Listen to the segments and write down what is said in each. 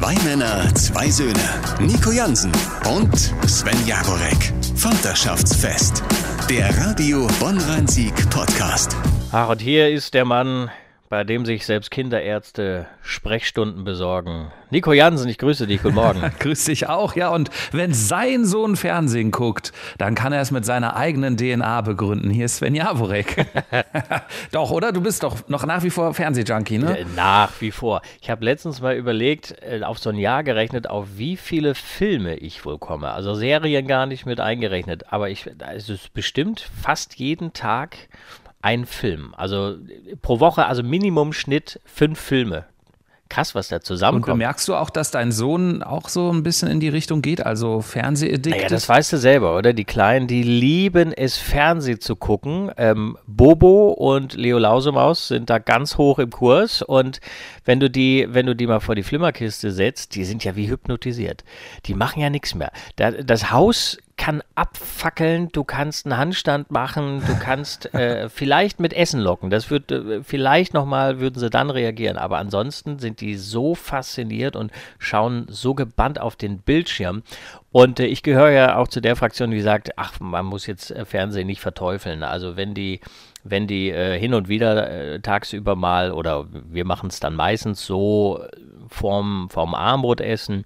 Zwei Männer, zwei Söhne. Nico Jansen und Sven Jagorek. Vaterschaftsfest. Der Radio Bonn-Rhein-Sieg Podcast. Ach, und hier ist der Mann, bei dem sich selbst Kinderärzte Sprechstunden besorgen. Nico Jansen, ich grüße dich, guten Morgen. Grüß dich auch, ja. Und wenn sein Sohn Fernsehen guckt, dann kann er es mit seiner eigenen DNA begründen. Hier ist Sven Jaworek. doch, oder? Du bist doch noch nach wie vor Fernsehjunkie, ne? Äh, nach wie vor. Ich habe letztens mal überlegt, äh, auf so ein Jahr gerechnet, auf wie viele Filme ich wohl komme. Also Serien gar nicht mit eingerechnet. Aber ich, es ist bestimmt fast jeden Tag ein Film. Also pro Woche, also Minimum-Schnitt fünf Filme. Krass, was da zusammenkommt. Und bemerkst du auch, dass dein Sohn auch so ein bisschen in die Richtung geht, also Fernsehedikt? Naja, das weißt du selber, oder? Die Kleinen, die lieben es, Fernsehen zu gucken. Ähm, Bobo und Leo Lausemaus sind da ganz hoch im Kurs und wenn du die, wenn du die mal vor die Flimmerkiste setzt, die sind ja wie hypnotisiert. Die machen ja nichts mehr. das Haus kann abfackeln, du kannst einen Handstand machen, du kannst äh, vielleicht mit Essen locken. Das wird äh, vielleicht nochmal, würden sie dann reagieren. Aber ansonsten sind die so fasziniert und schauen so gebannt auf den Bildschirm. Und äh, ich gehöre ja auch zu der Fraktion, die sagt, ach, man muss jetzt äh, Fernsehen nicht verteufeln. Also wenn die wenn die äh, hin und wieder äh, tagsüber mal oder wir machen es dann meistens so vorm, vorm Armbrotessen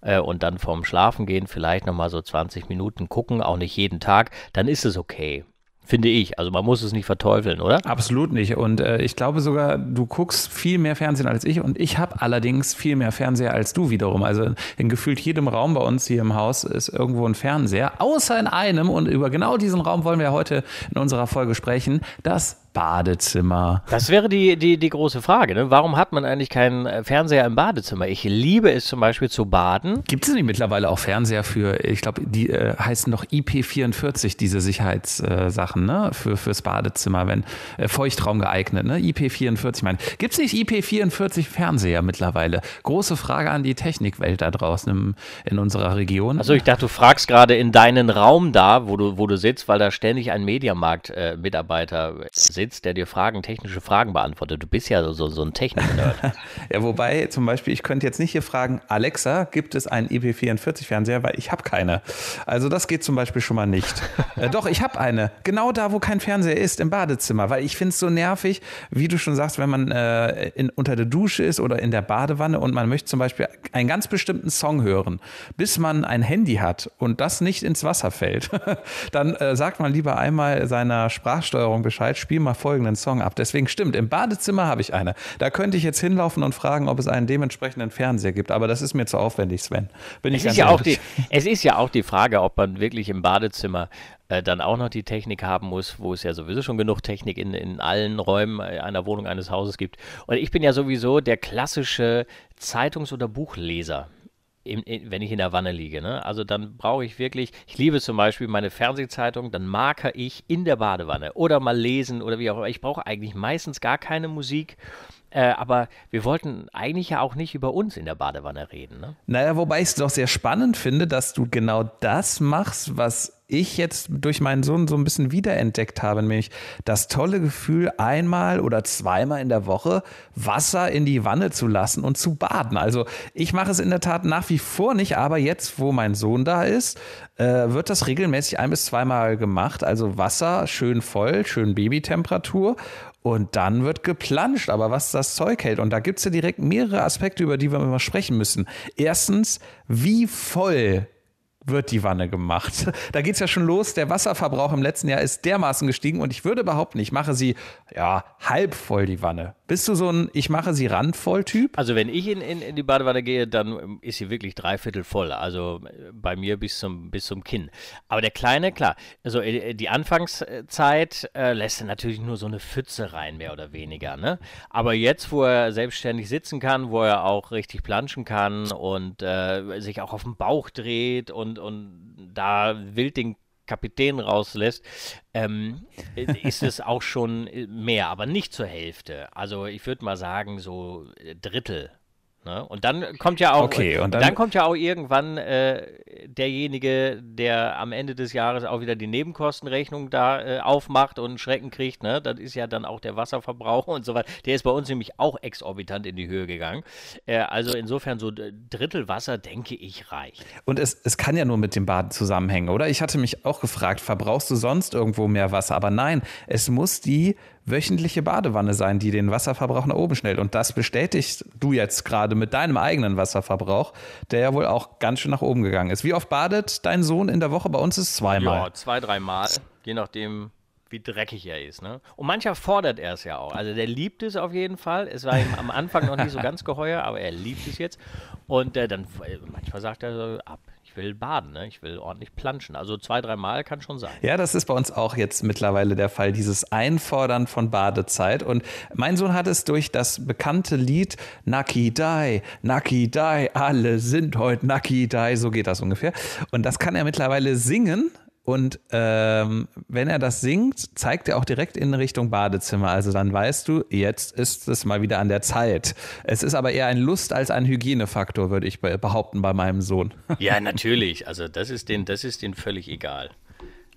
äh, und dann vorm Schlafen gehen vielleicht nochmal so 20 Minuten gucken, auch nicht jeden Tag, dann ist es okay. Finde ich. Also man muss es nicht verteufeln, oder? Absolut nicht. Und äh, ich glaube sogar, du guckst viel mehr Fernsehen als ich. Und ich habe allerdings viel mehr Fernseher als du wiederum. Also in gefühlt jedem Raum bei uns hier im Haus ist irgendwo ein Fernseher. Außer in einem. Und über genau diesen Raum wollen wir heute in unserer Folge sprechen. Das Badezimmer? Das wäre die, die, die große Frage. Ne? Warum hat man eigentlich keinen äh, Fernseher im Badezimmer? Ich liebe es zum Beispiel zu baden. Gibt es nicht mittlerweile auch Fernseher für, ich glaube, die äh, heißen noch IP44, diese Sicherheitssachen, äh, ne? Für, fürs Badezimmer, wenn äh, Feuchtraum geeignet, ne? IP44, ich meine. Gibt es nicht IP44 Fernseher mittlerweile? Große Frage an die Technikwelt da draußen im, in unserer Region. Also ich dachte, du fragst gerade in deinen Raum da, wo du, wo du sitzt, weil da ständig ein Mediamarkt-Mitarbeiter äh, sitzt sitzt, der dir Fragen, technische Fragen beantwortet. Du bist ja so, so ein Technik-Nerd. ja, wobei zum Beispiel, ich könnte jetzt nicht hier fragen, Alexa, gibt es einen IP44-Fernseher, weil ich habe keine. Also das geht zum Beispiel schon mal nicht. äh, doch, ich habe eine. Genau da, wo kein Fernseher ist, im Badezimmer, weil ich finde es so nervig, wie du schon sagst, wenn man äh, in, unter der Dusche ist oder in der Badewanne und man möchte zum Beispiel einen ganz bestimmten Song hören, bis man ein Handy hat und das nicht ins Wasser fällt, dann äh, sagt man lieber einmal seiner Sprachsteuerung Bescheid, spiel mal folgenden Song ab. Deswegen stimmt, im Badezimmer habe ich eine. Da könnte ich jetzt hinlaufen und fragen, ob es einen dementsprechenden Fernseher gibt. Aber das ist mir zu aufwendig, Sven. Bin es, ich ist ja auch die, es ist ja auch die Frage, ob man wirklich im Badezimmer äh, dann auch noch die Technik haben muss, wo es ja sowieso schon genug Technik in, in allen Räumen einer Wohnung, eines Hauses gibt. Und ich bin ja sowieso der klassische Zeitungs- oder Buchleser in, in, wenn ich in der Wanne liege. Ne? Also dann brauche ich wirklich, ich liebe zum Beispiel meine Fernsehzeitung, dann marker ich in der Badewanne oder mal lesen oder wie auch immer. Ich brauche eigentlich meistens gar keine Musik. Äh, aber wir wollten eigentlich ja auch nicht über uns in der Badewanne reden. Ne? Naja, wobei ich es doch sehr spannend finde, dass du genau das machst, was ich jetzt durch meinen Sohn so ein bisschen wiederentdeckt habe, nämlich das tolle Gefühl, einmal oder zweimal in der Woche Wasser in die Wanne zu lassen und zu baden. Also ich mache es in der Tat nach wie vor nicht, aber jetzt, wo mein Sohn da ist, äh, wird das regelmäßig ein bis zweimal gemacht. Also Wasser schön voll, schön Babytemperatur und dann wird geplanscht, aber was das Zeug hält. Und da gibt es ja direkt mehrere Aspekte, über die wir mal sprechen müssen. Erstens, wie voll wird die Wanne gemacht. Da geht es ja schon los. Der Wasserverbrauch im letzten Jahr ist dermaßen gestiegen und ich würde behaupten, ich mache sie ja halb voll die Wanne. Bist du so ein Ich mache sie randvoll Typ? Also wenn ich in, in, in die Badewanne gehe, dann ist sie wirklich dreiviertel voll. Also äh, bei mir bis zum, bis zum Kinn. Aber der Kleine, klar, also äh, die Anfangszeit äh, lässt er natürlich nur so eine Pfütze rein, mehr oder weniger. Ne? Aber jetzt, wo er selbstständig sitzen kann, wo er auch richtig planschen kann und äh, sich auch auf dem Bauch dreht und, und da wild den Kapitän rauslässt, ähm, ist es auch schon mehr, aber nicht zur Hälfte. Also ich würde mal sagen, so Drittel. Ne? Und dann kommt ja auch, okay, und dann, dann kommt ja auch irgendwann äh, derjenige, der am Ende des Jahres auch wieder die Nebenkostenrechnung da äh, aufmacht und Schrecken kriegt. Ne? Das ist ja dann auch der Wasserverbrauch und so weiter. Der ist bei uns nämlich auch exorbitant in die Höhe gegangen. Äh, also insofern so Drittel Wasser, denke ich, reicht. Und es, es kann ja nur mit dem Baden zusammenhängen, oder? Ich hatte mich auch gefragt, verbrauchst du sonst irgendwo mehr Wasser? Aber nein, es muss die wöchentliche Badewanne sein, die den Wasserverbrauch nach oben schnellt. Und das bestätigst du jetzt gerade mit deinem eigenen Wasserverbrauch, der ja wohl auch ganz schön nach oben gegangen ist. Wie oft badet dein Sohn in der Woche? Bei uns ist es zweimal. Ja, zwei, dreimal, je nachdem, wie dreckig er ist. Ne? Und mancher fordert er es ja auch. Also der liebt es auf jeden Fall. Es war ihm am Anfang noch nicht so ganz geheuer, aber er liebt es jetzt. Und äh, dann manchmal sagt er so, ab, ich will baden, ne? ich will ordentlich planschen. Also zwei, dreimal kann schon sein. Ja, das ist bei uns auch jetzt mittlerweile der Fall, dieses Einfordern von Badezeit. Und mein Sohn hat es durch das bekannte Lied Naki Dai, Naki Dai, alle sind heute Naki Dai, so geht das ungefähr. Und das kann er mittlerweile singen und ähm, wenn er das singt, zeigt er auch direkt in Richtung Badezimmer. Also dann weißt du, jetzt ist es mal wieder an der Zeit. Es ist aber eher ein Lust als ein Hygienefaktor, würde ich behaupten, bei meinem Sohn. Ja, natürlich. Also das ist den, das ist den völlig egal.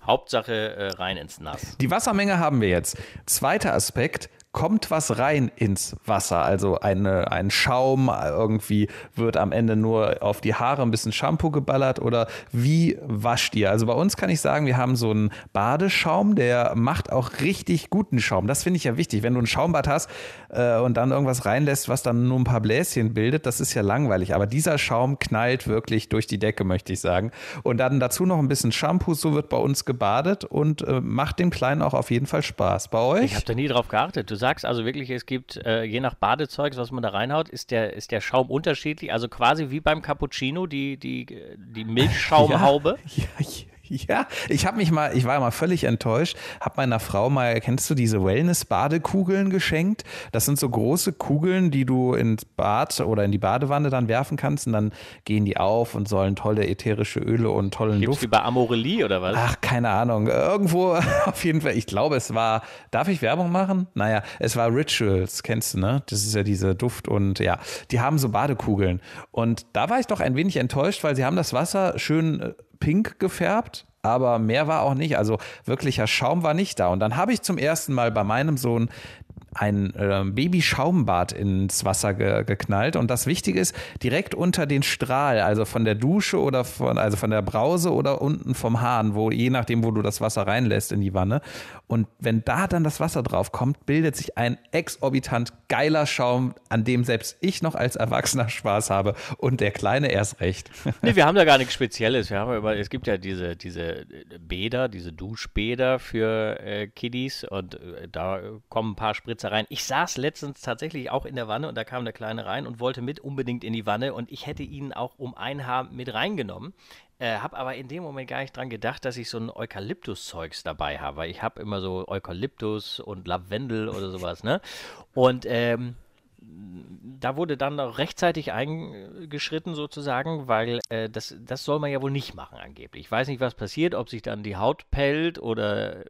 Hauptsache äh, rein ins Nass. Die Wassermenge haben wir jetzt. Zweiter Aspekt, kommt was rein ins Wasser. Also eine, ein Schaum, irgendwie wird am Ende nur auf die Haare ein bisschen Shampoo geballert oder wie wascht ihr? Also bei uns kann ich sagen, wir haben so einen Badeschaum, der macht auch richtig guten Schaum. Das finde ich ja wichtig. Wenn du ein Schaumbad hast äh, und dann irgendwas reinlässt, was dann nur ein paar Bläschen bildet, das ist ja langweilig. Aber dieser Schaum knallt wirklich durch die Decke, möchte ich sagen. Und dann dazu noch ein bisschen Shampoo, so wird bei uns gebadet und äh, macht dem Kleinen auch auf jeden Fall Spaß. Bei euch? Ich habe da nie drauf geachtet. Du sagst also wirklich, es gibt, äh, je nach Badezeugs, was man da reinhaut, ist der, ist der Schaum unterschiedlich. Also quasi wie beim Cappuccino, die, die, die Milchschaumhaube. Ja, ja, Ja, ich habe mich mal, ich war mal völlig enttäuscht, habe meiner Frau mal, kennst du diese Wellness-Badekugeln geschenkt? Das sind so große Kugeln, die du ins Bad oder in die Badewanne dann werfen kannst und dann gehen die auf und sollen tolle ätherische Öle und tollen Gibt's Duft. wie bei Amorelie oder was? Ach, keine Ahnung. Irgendwo auf jeden Fall, ich glaube, es war, darf ich Werbung machen? Naja, es war Rituals, kennst du, ne? Das ist ja diese Duft und ja, die haben so Badekugeln. Und da war ich doch ein wenig enttäuscht, weil sie haben das Wasser schön äh, pink gefärbt, aber mehr war auch nicht. Also wirklicher Schaum war nicht da. Und dann habe ich zum ersten Mal bei meinem Sohn ein äh, Babyschaumbad ins Wasser ge geknallt. Und das Wichtige ist, direkt unter den Strahl, also von der Dusche oder von, also von der Brause oder unten vom Hahn, wo je nachdem, wo du das Wasser reinlässt in die Wanne. Und wenn da dann das Wasser drauf kommt, bildet sich ein exorbitant geiler Schaum, an dem selbst ich noch als Erwachsener Spaß habe und der Kleine erst recht. Nee, wir haben da gar nichts Spezielles. Wir haben über, es gibt ja diese, diese Bäder, diese Duschbäder für äh, Kiddies und äh, da kommen ein paar Spritzer rein. Ich saß letztens tatsächlich auch in der Wanne und da kam der Kleine rein und wollte mit unbedingt in die Wanne und ich hätte ihn auch um ein Haar mit reingenommen. Äh, habe aber in dem Moment gar nicht dran gedacht, dass ich so ein Eukalyptus-Zeugs dabei habe. Ich habe immer so Eukalyptus und Lavendel oder sowas, ne? Und ähm, da wurde dann noch rechtzeitig eingeschritten sozusagen, weil äh, das, das soll man ja wohl nicht machen angeblich. Ich weiß nicht, was passiert, ob sich dann die Haut pellt oder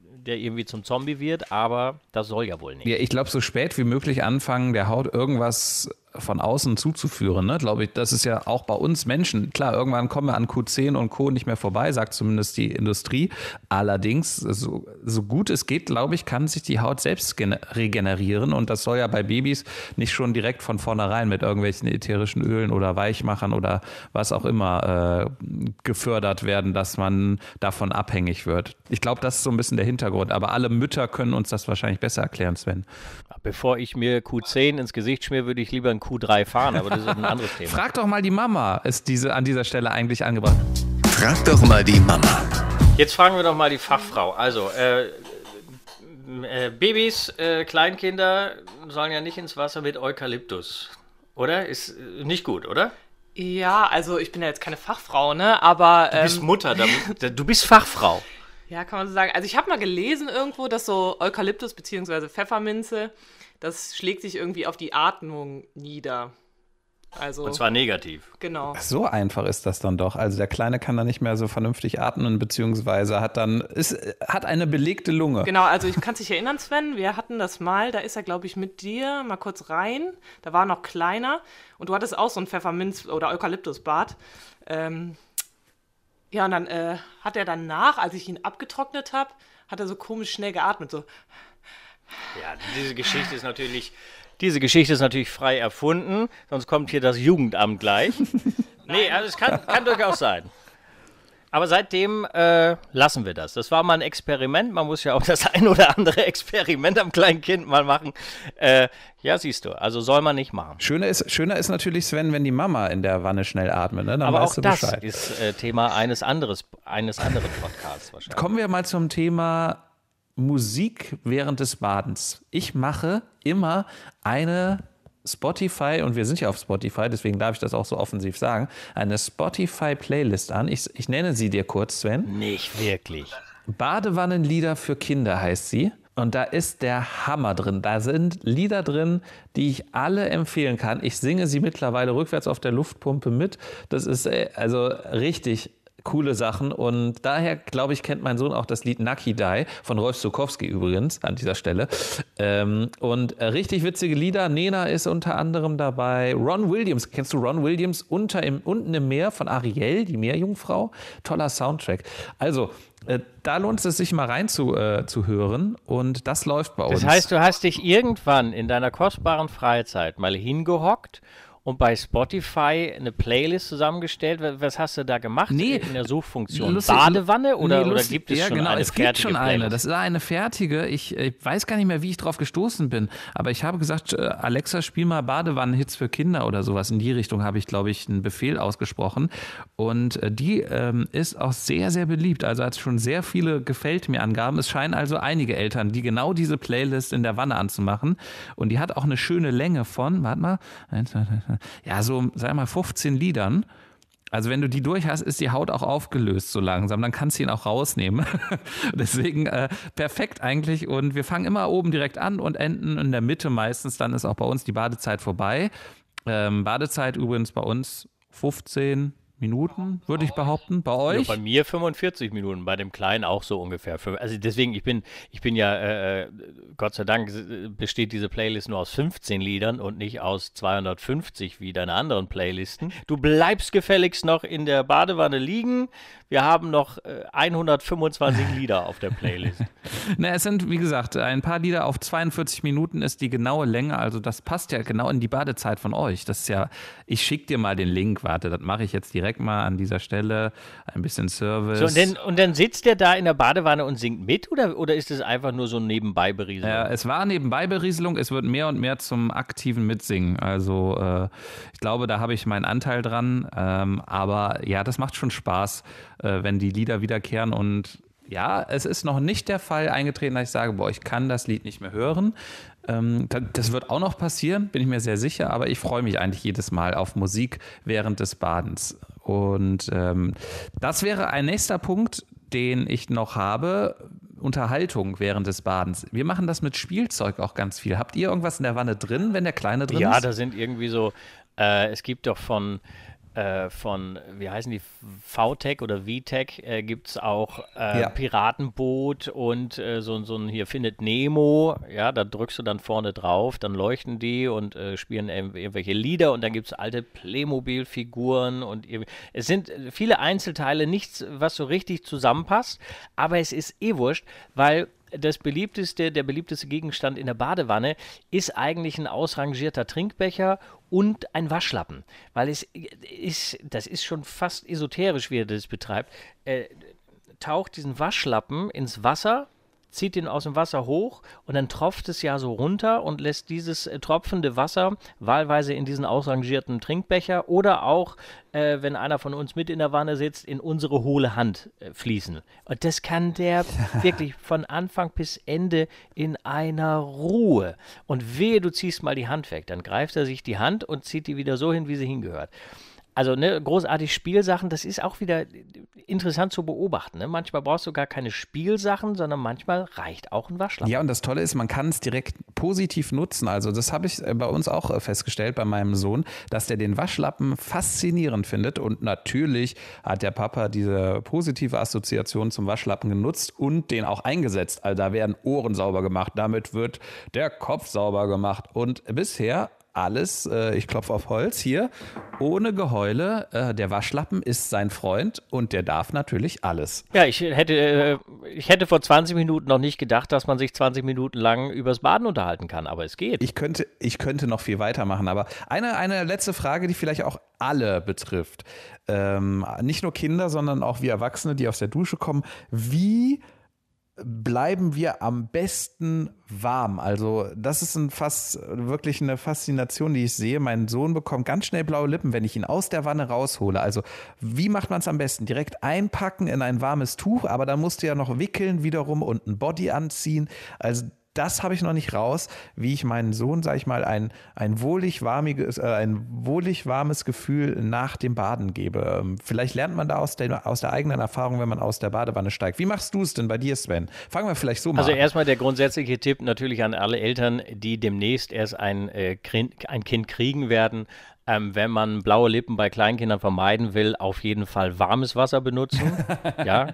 der irgendwie zum Zombie wird, aber das soll ja wohl nicht. Ja, ich glaube, so spät wie möglich anfangen, der Haut irgendwas von außen zuzuführen. Ne? Glaube ich, das ist ja auch bei uns Menschen. Klar, irgendwann kommen wir an Q10 und Co. nicht mehr vorbei, sagt zumindest die Industrie. Allerdings, so, so gut es geht, glaube ich, kann sich die Haut selbst regenerieren. Und das soll ja bei Babys nicht schon direkt von vornherein mit irgendwelchen ätherischen Ölen oder Weichmachern oder was auch immer äh, gefördert werden, dass man davon abhängig wird. Ich glaube, das ist so ein bisschen der Hintergrund. Aber alle Mütter können uns das wahrscheinlich besser erklären, Sven. Bevor ich mir Q10 ins Gesicht schmier, würde ich lieber ein Q3 fahren, aber das ist ein anderes Thema. Frag doch mal die Mama, ist diese an dieser Stelle eigentlich angebracht. Frag doch mal die Mama. Jetzt fragen wir doch mal die Fachfrau. Also, äh, äh, Babys, äh, Kleinkinder sollen ja nicht ins Wasser mit Eukalyptus. Oder? Ist äh, nicht gut, oder? Ja, also ich bin ja jetzt keine Fachfrau, ne? Aber. Du bist ähm, Mutter, da, du bist Fachfrau. Ja, kann man so sagen. Also ich habe mal gelesen irgendwo, dass so Eukalyptus bzw. Pfefferminze, das schlägt sich irgendwie auf die Atmung nieder. Also, Und zwar negativ. genau. So einfach ist das dann doch. Also der Kleine kann dann nicht mehr so vernünftig atmen, beziehungsweise hat dann, ist, hat eine belegte Lunge. Genau, also ich kann dich erinnern, Sven, wir hatten das mal, da ist er, glaube ich, mit dir mal kurz rein. Da war er noch kleiner und du hattest auch so ein Pfefferminz- oder Eukalyptusbad. Ähm, ja, und dann äh, hat er danach, als ich ihn abgetrocknet habe, hat er so komisch schnell geatmet, so. Ja, diese Geschichte ist natürlich, diese Geschichte ist natürlich frei erfunden, sonst kommt hier das Jugendamt gleich. nee, also es kann, kann durchaus sein. Aber seitdem äh, lassen wir das. Das war mal ein Experiment. Man muss ja auch das ein oder andere Experiment am kleinen Kind mal machen. Äh, ja, siehst du. Also soll man nicht machen. Schöner ist, schöner ist natürlich, Sven, wenn die Mama in der Wanne schnell atmet. Ne? Dann Aber weißt auch du das Bescheid. ist äh, Thema eines, anderes, eines anderen Podcasts wahrscheinlich. Kommen wir mal zum Thema Musik während des Badens. Ich mache immer eine Spotify, und wir sind ja auf Spotify, deswegen darf ich das auch so offensiv sagen, eine Spotify-Playlist an. Ich, ich nenne sie dir kurz, Sven. Nicht wirklich. Badewannenlieder für Kinder heißt sie. Und da ist der Hammer drin. Da sind Lieder drin, die ich alle empfehlen kann. Ich singe sie mittlerweile rückwärts auf der Luftpumpe mit. Das ist äh, also richtig coole Sachen. Und daher, glaube ich, kennt mein Sohn auch das Lied Nucky Die von Rolf Zukowski übrigens an dieser Stelle. Ähm, und äh, richtig witzige Lieder. Nena ist unter anderem dabei. Ron Williams, kennst du Ron Williams? Unter im, unten im Meer von Ariel, die Meerjungfrau. Toller Soundtrack. Also, äh, da lohnt es sich mal rein zu, äh, zu hören. Und das läuft bei uns. Das heißt, du hast dich irgendwann in deiner kostbaren Freizeit mal hingehockt und bei Spotify eine Playlist zusammengestellt. Was- hast du da gemacht Nee, in der Suchfunktion? Lustig- Badewanne oder, Nee, oder lustig- gibt es ja, schon genau, eine es gibt schon eine. Playlist? Das ist eine fertige. Ich, ich weiß gar nicht mehr, wie ich drauf gestoßen bin. Aber ich habe gesagt, äh, Alexa, spiel mal Badewannenhits für Kinder oder sowas. In die Richtung habe ich, glaube ich, einen Befehl ausgesprochen. Und äh, die ähm, ist auch sehr, sehr beliebt. Also hat schon sehr viele Gefällt mir Angaben. Es scheinen also einige Eltern, die genau diese Playlist in der Wanne anzumachen. Und die hat auch eine schöne Länge von, warte mal, eins, zwei, drei, vier, ja, so, sag mal, 15 Liedern. Also wenn du die durch hast, ist die Haut auch aufgelöst so langsam. Dann kannst du ihn auch rausnehmen. Deswegen äh, perfekt eigentlich. Und wir fangen immer oben direkt an und enden in der Mitte meistens. Dann ist auch bei uns die Badezeit vorbei. Ähm, Badezeit übrigens bei uns 15 Minuten, würde ich behaupten. Bei Ja, euch? bei mir 45 Minuten, bei dem Kleinen auch so ungefähr. Also deswegen, ich bin, ich bin ja, äh, äh, Gott sei Dank besteht diese Playlist nur aus 15 Liedern und nicht aus 250 wie deine anderen Playlisten. Du bleibst gefälligst noch in der Badewanne liegen. Wir haben noch äh, 125 Lieder auf der Playlist. Na, es sind, wie gesagt, ein paar Lieder auf 42 Minuten ist die genaue Länge. Also das passt ja genau in die Badezeit von euch. Das ist ja, ich schicke dir mal den Link. Warte, das mache ich jetzt direkt mal an dieser Stelle. Ein bisschen Service. So, und, dann, und dann sitzt der da in der Badewanne und singt mit oder, oder ist es einfach nur so ein Nebenbei-Berieselung? Ja, es war nebenbei Berieselung, es wird mehr und mehr zum aktiven Mitsingen. Also äh, ich glaube, da habe ich meinen Anteil dran. Ähm, aber ja, das macht schon Spaß, äh, wenn die Lieder wiederkehren. Und ja, es ist noch nicht der Fall eingetreten, dass ich sage, boah, ich kann das Lied nicht mehr hören. Ähm, da- das wird auch noch passieren, bin ich mir sehr sicher. Aber ich freue mich eigentlich jedes Mal auf Musik während des Badens. Und ähm, das wäre ein nächster Punkt, den ich noch habe. Unterhaltung während des Badens. Wir machen das mit Spielzeug auch ganz viel. Habt ihr irgendwas in der Wanne drin, wenn der Kleine drin Ja, ist? da sind irgendwie so, äh, es gibt doch von, äh, von, wie heißen die, VTech oder VTech, äh, gibt es auch äh, Ja. Piratenboot und äh, so, so ein hier findet Nemo, ja, da drückst du dann vorne drauf, dann leuchten die und äh, spielen ir- irgendwelche Lieder und dann gibt es alte Playmobil-Figuren und es sind viele Einzelteile, nichts, was so richtig zusammenpasst, aber es ist eh wurscht, weil das beliebteste, der beliebteste Gegenstand in der Badewanne ist eigentlich ein ausrangierter Trinkbecher und ein Waschlappen. Weil es ist, das ist schon fast esoterisch, wie er das betreibt. Äh, taucht diesen Waschlappen ins Wasser, zieht ihn aus dem Wasser hoch und dann tropft es ja so runter und lässt dieses äh, tropfende Wasser wahlweise in diesen ausrangierten Trinkbecher oder auch, äh, wenn einer von uns mit in der Wanne sitzt, in unsere hohle Hand äh, fließen. Und das kann der wirklich von Anfang bis Ende in einer Ruhe. Und wehe, du ziehst mal die Hand weg, dann greift er sich die Hand und zieht die wieder so hin, wie sie hingehört. Also ne, großartig Spielsachen, das ist auch wieder interessant zu beobachten. Ne? Manchmal brauchst du gar keine Spielsachen, sondern manchmal reicht auch ein Waschlappen. Ja, und das Tolle ist, man kann es direkt positiv nutzen. Also das habe ich äh, bei uns auch äh, festgestellt, bei meinem Sohn, dass der den Waschlappen faszinierend findet. Und natürlich hat der Papa diese positive Assoziation zum Waschlappen genutzt und den auch eingesetzt. Also da werden Ohren sauber gemacht, damit wird der Kopf sauber gemacht. Und bisher alles, äh, ich klopfe auf Holz hier, ohne Geheule. Äh, der Waschlappen ist sein Freund und der darf natürlich alles. Ja, ich hätte, äh, ich hätte vor 20 Minuten noch nicht gedacht, dass man sich 20 Minuten lang übers Baden unterhalten kann, aber es geht. Ich könnte, ich könnte noch viel weitermachen, aber eine, eine letzte Frage, die vielleicht auch alle betrifft. Ähm, nicht nur Kinder, sondern auch wir Erwachsene, die aus der Dusche kommen. Wie bleiben wir am besten warm. Also das ist ein fast wirklich eine Faszination, die ich sehe. Mein Sohn bekommt ganz schnell blaue Lippen, wenn ich ihn aus der Wanne raushole. Also wie macht man es am besten? Direkt einpacken in ein warmes Tuch, aber dann musst du ja noch wickeln wiederum und ein Body anziehen. Also das habe ich noch nicht raus, wie ich meinen Sohn, sage ich mal, ein, ein, wohlig warmiges, äh, ein wohlig warmes Gefühl nach dem Baden gebe. Ähm, vielleicht lernt man da aus der, aus der eigenen Erfahrung, wenn man aus der Badewanne steigt. Wie machst du es denn bei dir, Sven? Fangen wir vielleicht so mal also an. Also erstmal der grundsätzliche Tipp natürlich an alle Eltern, die demnächst erst ein, äh, ein Kind kriegen werden ähm, wenn man blaue Lippen bei Kleinkindern vermeiden will, auf jeden Fall warmes Wasser benutzen. ja.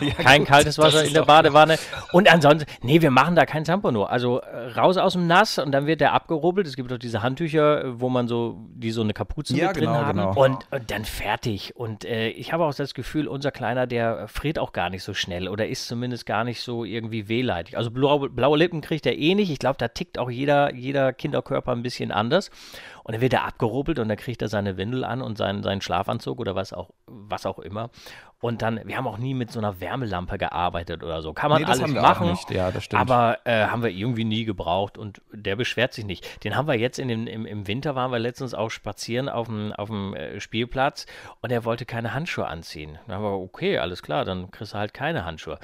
ja kein gut, kaltes Wasser in der Badewanne. Und ansonsten, nee, wir machen da kein Zampano. Also äh, raus aus dem Nass und dann wird der abgerubbelt. Es gibt doch diese Handtücher, wo man so, die so eine Kapuze ja, mit drin genau, haben. Genau. Und, und, dann fertig. Und äh, ich habe auch das Gefühl, unser Kleiner, der friert auch gar nicht so schnell oder ist zumindest gar nicht so irgendwie wehleidig. Also blaue, blaue Lippen kriegt er eh nicht. Ich glaube, da tickt auch jeder, jeder Kinderkörper ein bisschen anders. Und dann wird er abgerubbelt und dann kriegt er seine Windel an und seinen, seinen Schlafanzug oder was auch, was auch immer. Und dann, wir haben auch nie mit so einer Wärmelampe gearbeitet oder so. Kann man nee, alles machen. Ja. Aber äh, haben wir irgendwie nie gebraucht und der beschwert sich nicht. Den haben wir jetzt in dem, im, im Winter waren wir letztens auch spazieren auf dem, auf dem äh, Spielplatz und er wollte keine Handschuhe anziehen. Dann haben wir, okay, alles klar, dann kriegst du halt keine Handschuhe.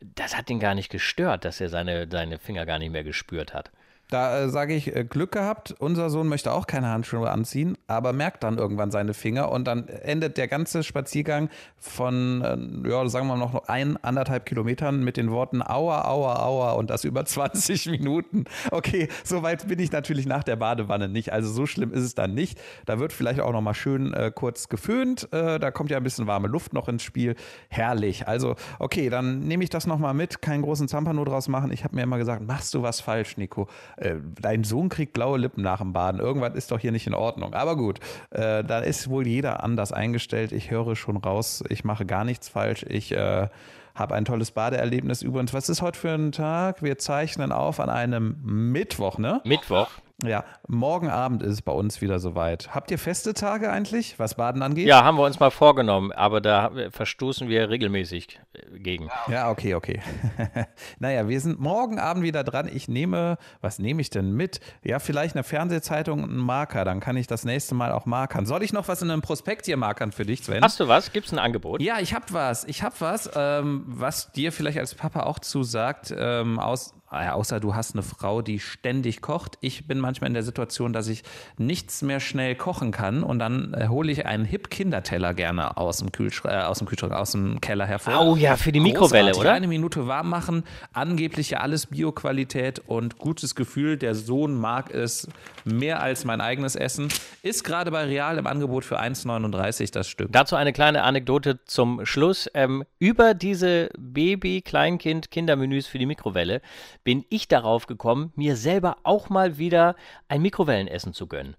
Das hat ihn gar nicht gestört, dass er seine, seine Finger gar nicht mehr gespürt hat. Da äh, sage ich, äh, Glück gehabt. Unser Sohn möchte auch keine Handschuhe anziehen, aber merkt dann irgendwann seine Finger und dann endet der ganze Spaziergang von, äh, ja, sagen wir mal noch ein, anderthalb Kilometern mit den Worten Aua, Aua, Aua und das über 20 Minuten. Okay, so weit bin ich natürlich nach der Badewanne nicht. Also so schlimm ist es dann nicht. Da wird vielleicht auch noch mal schön äh, kurz geföhnt. Äh, da kommt ja ein bisschen warme Luft noch ins Spiel. Herrlich. Also, okay, dann nehme ich das noch mal mit. Keinen großen Zampano draus machen. Ich habe mir immer gesagt, machst du was falsch, Nico? Äh, dein Sohn kriegt blaue Lippen nach dem Baden. Irgendwas ist doch hier nicht in Ordnung. Aber gut, äh, da ist wohl jeder anders eingestellt. Ich höre schon raus, ich mache gar nichts falsch. Ich äh, habe ein tolles Badeerlebnis. Übrigens, was ist heute für ein Tag? Wir zeichnen auf an einem Mittwoch, ne? Mittwoch. Ja, morgen Abend ist es bei uns wieder soweit. Habt ihr feste Tage eigentlich, was Baden angeht? Ja, haben wir uns mal vorgenommen, aber da verstoßen wir regelmäßig äh, gegen. Ja, okay, okay. naja, wir sind morgen Abend wieder dran. Ich nehme, was nehme ich denn mit? Ja, vielleicht eine Fernsehzeitung und einen Marker. Dann kann ich das nächste Mal auch markern. Soll ich noch was in einem Prospekt hier markern für dich, Sven? Hast du was? Gibt es ein Angebot? Ja, ich habe was. Ich habe was, ähm, was dir vielleicht als Papa auch zusagt, ähm, aus außer du hast eine Frau, die ständig kocht. Ich bin manchmal in der Situation, dass ich nichts mehr schnell kochen kann und dann äh, hole ich einen Hip-Kinderteller gerne aus dem, Kühlschrank, äh, aus dem Kühlschrank, aus dem Keller hervor. Oh ja, für die Mikrowelle, Großartig, oder? Eine Minute warm machen, angeblich ja alles Bioqualität und gutes Gefühl. Der Sohn mag es mehr als mein eigenes Essen. Ist gerade bei Real im Angebot für 1,39 das Stück. Dazu eine kleine Anekdote zum Schluss. Ähm, über diese Baby-, Kleinkind-, Kindermenüs für die Mikrowelle bin ich darauf gekommen, mir selber auch mal wieder ein Mikrowellenessen zu gönnen.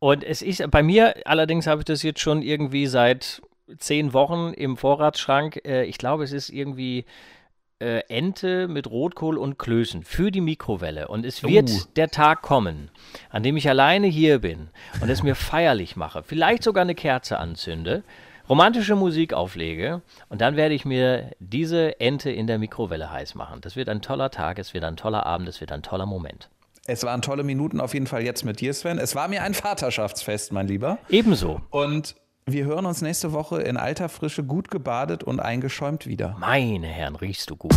Und es ist bei mir, allerdings habe ich das jetzt schon irgendwie seit zehn Wochen im Vorratsschrank. Äh, ich glaube, es ist irgendwie äh, Ente mit Rotkohl und Klößen für die Mikrowelle. Und es wird uh. der Tag kommen, an dem ich alleine hier bin und es mir feierlich mache, vielleicht sogar eine Kerze anzünde romantische Musik auflege und dann werde ich mir diese Ente in der Mikrowelle heiß machen. Das wird ein toller Tag, es wird ein toller Abend, es wird ein toller Moment. Es waren tolle Minuten auf jeden Fall jetzt mit dir, Sven. Es war mir ein Vaterschaftsfest, mein Lieber. Ebenso. Und wir hören uns nächste Woche in alter Frische gut gebadet und eingeschäumt wieder. Meine Herren, riechst du gut.